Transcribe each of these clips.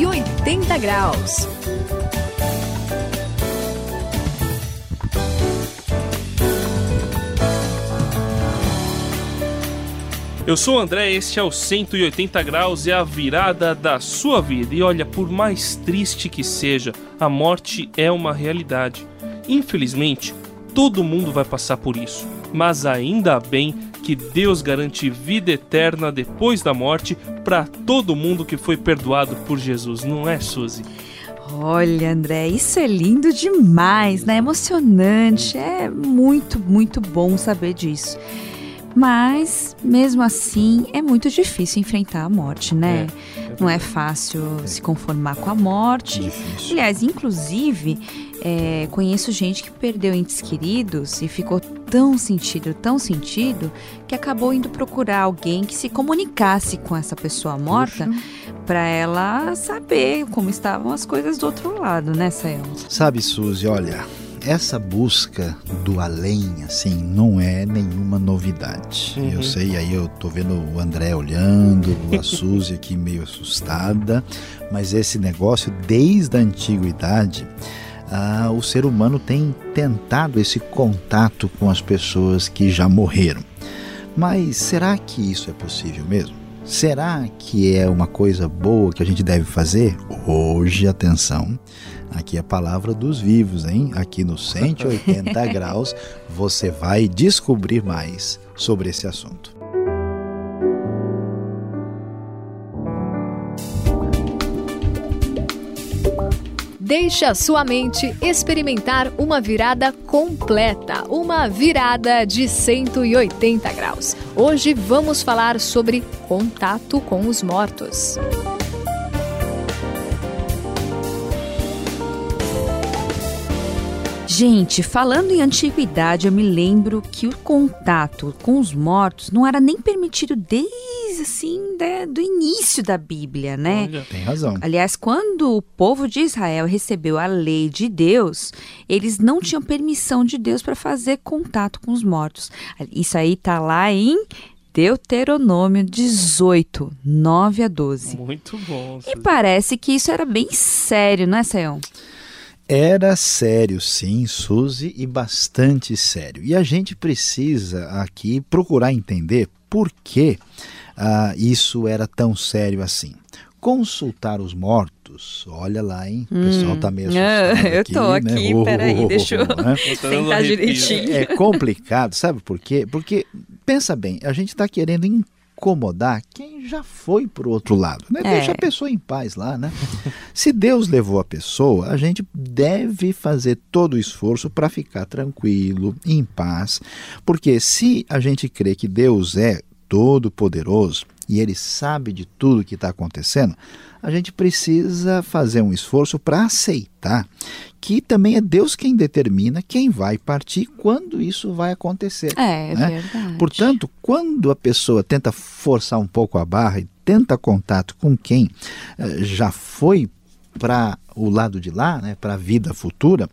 180 graus. Eu sou o André, este é o 180 graus, é a virada da sua vida. E olha, por mais triste que seja, a morte é uma realidade. Infelizmente, todo mundo vai passar por isso. Mas ainda bem que Deus garante vida eterna depois da morte para todo mundo que foi perdoado por Jesus, não é, Suzy? Olha, André, isso é lindo demais, né? Emocionante, é muito, muito bom saber disso. Mas, mesmo assim, é muito difícil enfrentar a morte, né? É, é Não é fácil é. se conformar com a morte. Difícil. Aliás, inclusive, é, conheço gente que perdeu entes queridos e ficou tão sentido, tão sentido, que acabou indo procurar alguém que se comunicasse com essa pessoa morta para ela saber como estavam as coisas do outro lado, né, Sayão? Sabe, Suzy, olha, essa busca do além, assim, não é nenhuma novidade. Uhum. Eu sei, aí eu tô vendo o André olhando, a Suzy aqui meio assustada, mas esse negócio, desde a antiguidade, ah, o ser humano tem tentado esse contato com as pessoas que já morreram. Mas será que isso é possível mesmo? Será que é uma coisa boa que a gente deve fazer? Hoje, atenção, Aqui é a palavra dos vivos, hein? Aqui no 180 graus você vai descobrir mais sobre esse assunto. Deixe a sua mente experimentar uma virada completa, uma virada de 180 graus. Hoje vamos falar sobre contato com os mortos. Gente, falando em antiguidade, eu me lembro que o contato com os mortos não era nem permitido desde assim né, do início da Bíblia, né? Olha, tem razão. Aliás, quando o povo de Israel recebeu a lei de Deus, eles não tinham permissão de Deus para fazer contato com os mortos. Isso aí tá lá em Deuteronômio 18, 9 a 12. Muito bom. E parece que isso era bem sério, não é, Sayão? Era sério, sim, Suzy, e bastante sério. E a gente precisa aqui procurar entender por que uh, isso era tão sério assim. Consultar os mortos, olha lá, hein? O pessoal tá meio hum. assustado Eu aqui, tô aqui, né? peraí, deixa eu né? sentar direitinho. É complicado, sabe por quê? Porque, pensa bem, a gente está querendo incomodar quem já foi para o outro lado. Né? É. Deixa a pessoa em paz lá, né? Se Deus levou a pessoa, a gente deve fazer todo o esforço para ficar tranquilo, em paz, porque se a gente crê que Deus é todo poderoso e ele sabe de tudo que está acontecendo, a gente precisa fazer um esforço para aceitar que também é Deus quem determina quem vai partir, quando isso vai acontecer. É, é né? verdade. Portanto, quando a pessoa tenta forçar um pouco a barra e tenta contato com quem eh, já foi para o lado de lá, né, para a vida futura,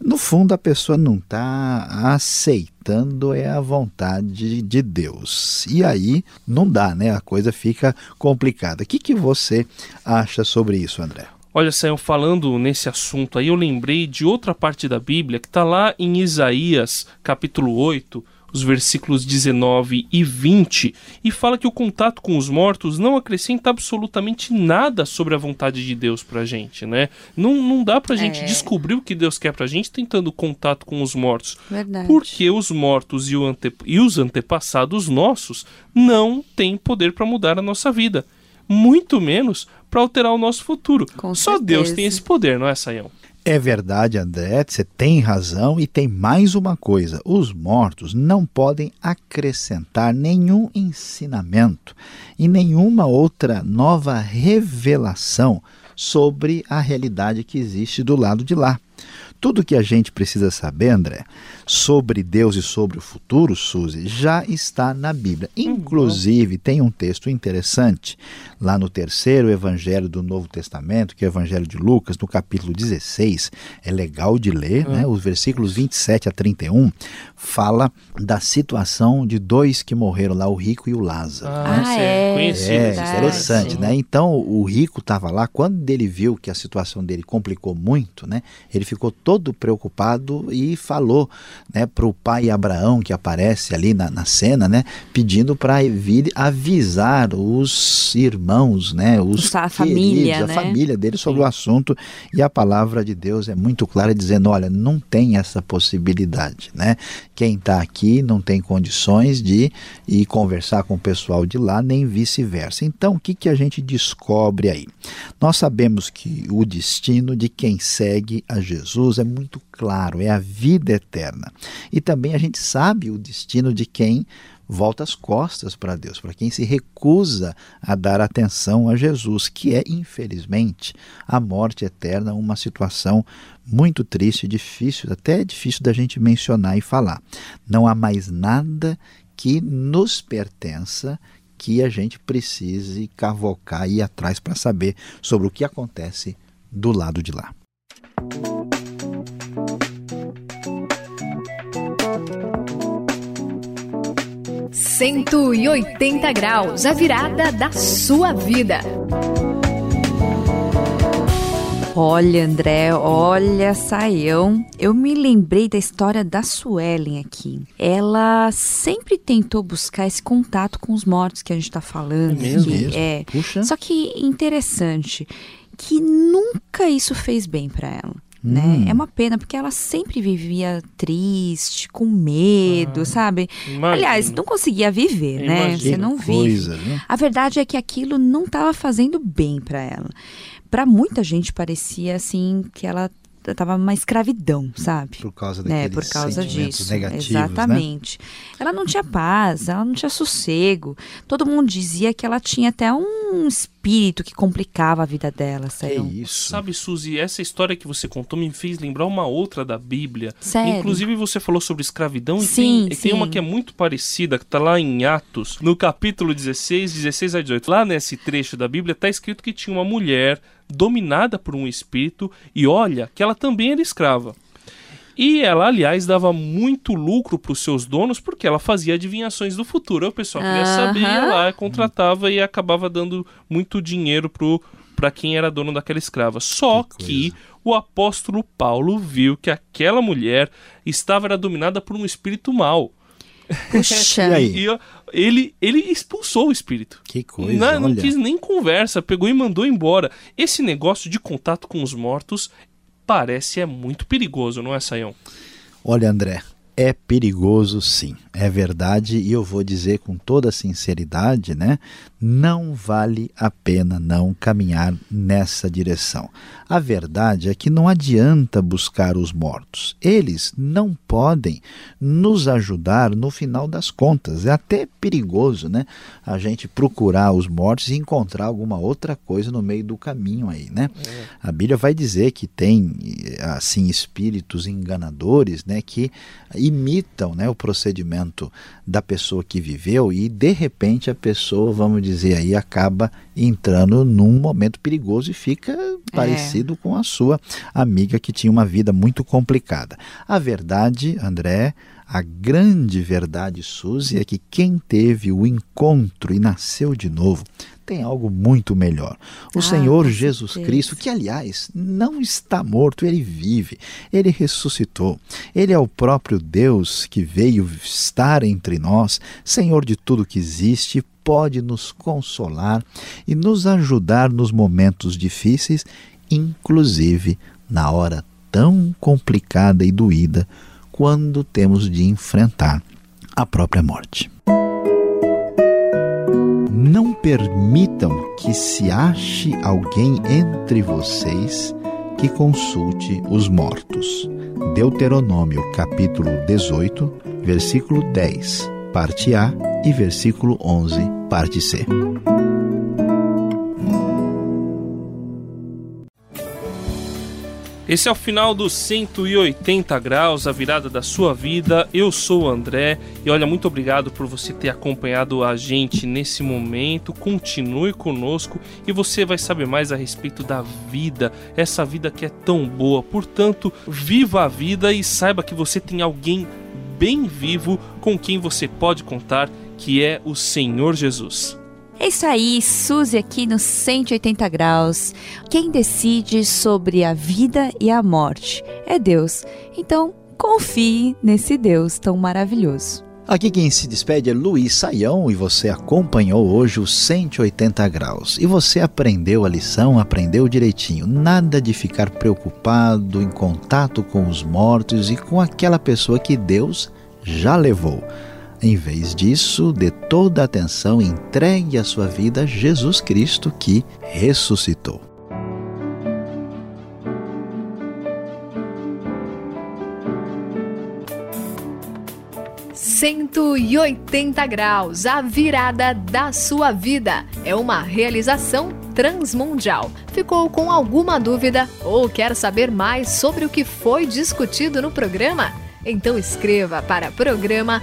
no fundo a pessoa não está aceitando é a vontade de Deus. E aí não dá, né? A coisa fica complicada. O que, que você acha sobre isso, André? Olha, Sayão, falando nesse assunto aí, eu lembrei de outra parte da Bíblia que está lá em Isaías, capítulo 8, os versículos 19 e 20, e fala que o contato com os mortos não acrescenta absolutamente nada sobre a vontade de Deus pra gente, né? Não, não dá pra gente é. descobrir o que Deus quer pra gente tentando contato com os mortos. Verdade. Porque os mortos e, ante... e os antepassados nossos não têm poder para mudar a nossa vida. Muito menos para alterar o nosso futuro. Com Só certeza. Deus tem esse poder, não é, Sayão? É verdade, André, você tem razão e tem mais uma coisa: os mortos não podem acrescentar nenhum ensinamento e nenhuma outra nova revelação sobre a realidade que existe do lado de lá. Tudo que a gente precisa saber, André, sobre Deus e sobre o futuro, Suzy, já está na Bíblia. Uhum. Inclusive, tem um texto interessante lá no terceiro evangelho do Novo Testamento, que é o Evangelho de Lucas, no capítulo 16. É legal de ler, uhum. né? Os versículos 27 a 31 fala da situação de dois que morreram lá, o rico e o Lázaro. Ah, né? é, conhecido. É, interessante, né? Então, o rico estava lá, quando ele viu que a situação dele complicou muito, né? Ele ficou todo preocupado e falou né, para o pai Abraão, que aparece ali na, na cena, né, pedindo para vir avisar os irmãos, né, os a queridos, família, a né? família dele sobre Sim. o assunto. E a palavra de Deus é muito clara, dizendo: olha, não tem essa possibilidade. Né? Quem está aqui não tem condições de ir conversar com o pessoal de lá, nem vice-versa. Então, o que, que a gente descobre aí? Nós sabemos que o destino de quem segue a Jesus é muito claro, é a vida eterna. E também a gente sabe o destino de quem volta as costas para Deus, para quem se recusa a dar atenção a Jesus, que é, infelizmente, a morte eterna, uma situação muito triste, difícil, até difícil da gente mencionar e falar. Não há mais nada que nos pertença que a gente precise cavocar e ir atrás para saber sobre o que acontece do lado de lá. 180 graus, a virada da sua vida. Olha, André, olha, Saião. Eu me lembrei da história da Suelen aqui. Ela sempre tentou buscar esse contato com os mortos que a gente está falando. É mesmo? Que, é. Puxa. Só que interessante que nunca isso fez bem para ela. Né? Hum. É uma pena, porque ela sempre vivia triste, com medo, ah, sabe? Imagina. Aliás, não conseguia viver, imagina. né? Você não vive. Coisa, né? A verdade é que aquilo não estava fazendo bem para ela. Para muita gente parecia assim que ela estava uma escravidão, sabe? Por causa né, Por causa disso. Negativos, né? Exatamente. Né? Ela não tinha paz, ela não tinha sossego. Todo mundo dizia que ela tinha até um espírito que complicava a vida dela, saiu. isso. Sabe, Suzy, essa história que você contou me fez lembrar uma outra da Bíblia. Sério? Inclusive você falou sobre escravidão e sim, tem, sim. tem uma que é muito parecida, que está lá em Atos, no capítulo 16, 16 a 18. Lá nesse trecho da Bíblia está escrito que tinha uma mulher dominada por um espírito e olha que ela também era escrava. E ela, aliás, dava muito lucro para os seus donos porque ela fazia adivinhações do futuro. O pessoal queria saber, ia lá, contratava e acabava dando muito dinheiro para quem era dono daquela escrava. Só que, que o apóstolo Paulo viu que aquela mulher estava era dominada por um espírito mau. Puxa. e aí? E, ele, ele expulsou o espírito. Que coisa. Não, não quis nem conversa, pegou e mandou embora. Esse negócio de contato com os mortos parece é muito perigoso, não é, Sayão? Olha, André, é perigoso sim, é verdade, e eu vou dizer com toda sinceridade, né? Não vale a pena não caminhar nessa direção. A verdade é que não adianta buscar os mortos. Eles não podem nos ajudar no final das contas. É até perigoso, né? A gente procurar os mortos e encontrar alguma outra coisa no meio do caminho aí, né? É. A Bíblia vai dizer que tem assim espíritos enganadores, né, que imitam, né, o procedimento da pessoa que viveu e de repente a pessoa, vamos dizer aí, acaba entrando num momento perigoso e fica é. parecido com a sua amiga que tinha uma vida muito complicada. A verdade, André, a grande verdade, Suzy, é que quem teve o encontro e nasceu de novo tem algo muito melhor. O ah, Senhor Jesus. Cristo, que aliás não está morto, ele vive, ele ressuscitou. Ele é o próprio Deus que veio estar entre nós, Senhor de tudo que existe, pode nos consolar e nos ajudar nos momentos difíceis, inclusive na hora tão complicada e doída quando temos de enfrentar a própria morte. Não permitam que se ache alguém entre vocês que consulte os mortos. Deuteronômio capítulo 18, versículo 10, parte A e versículo 11, parte C. Esse é o final dos 180 graus, a virada da sua vida. Eu sou o André e olha, muito obrigado por você ter acompanhado a gente nesse momento. Continue conosco e você vai saber mais a respeito da vida, essa vida que é tão boa. Portanto, viva a vida e saiba que você tem alguém bem vivo com quem você pode contar, que é o Senhor Jesus. É isso aí, Suzy aqui no 180 graus. Quem decide sobre a vida e a morte é Deus. Então, confie nesse Deus tão maravilhoso. Aqui quem se despede é Luiz Saião e você acompanhou hoje os 180 graus. E você aprendeu a lição, aprendeu direitinho. Nada de ficar preocupado em contato com os mortos e com aquela pessoa que Deus já levou. Em vez disso, dê toda a atenção e entregue a sua vida a Jesus Cristo que ressuscitou. Cento e oitenta graus, a virada da sua vida. É uma realização transmundial. Ficou com alguma dúvida ou quer saber mais sobre o que foi discutido no programa? Então escreva para programa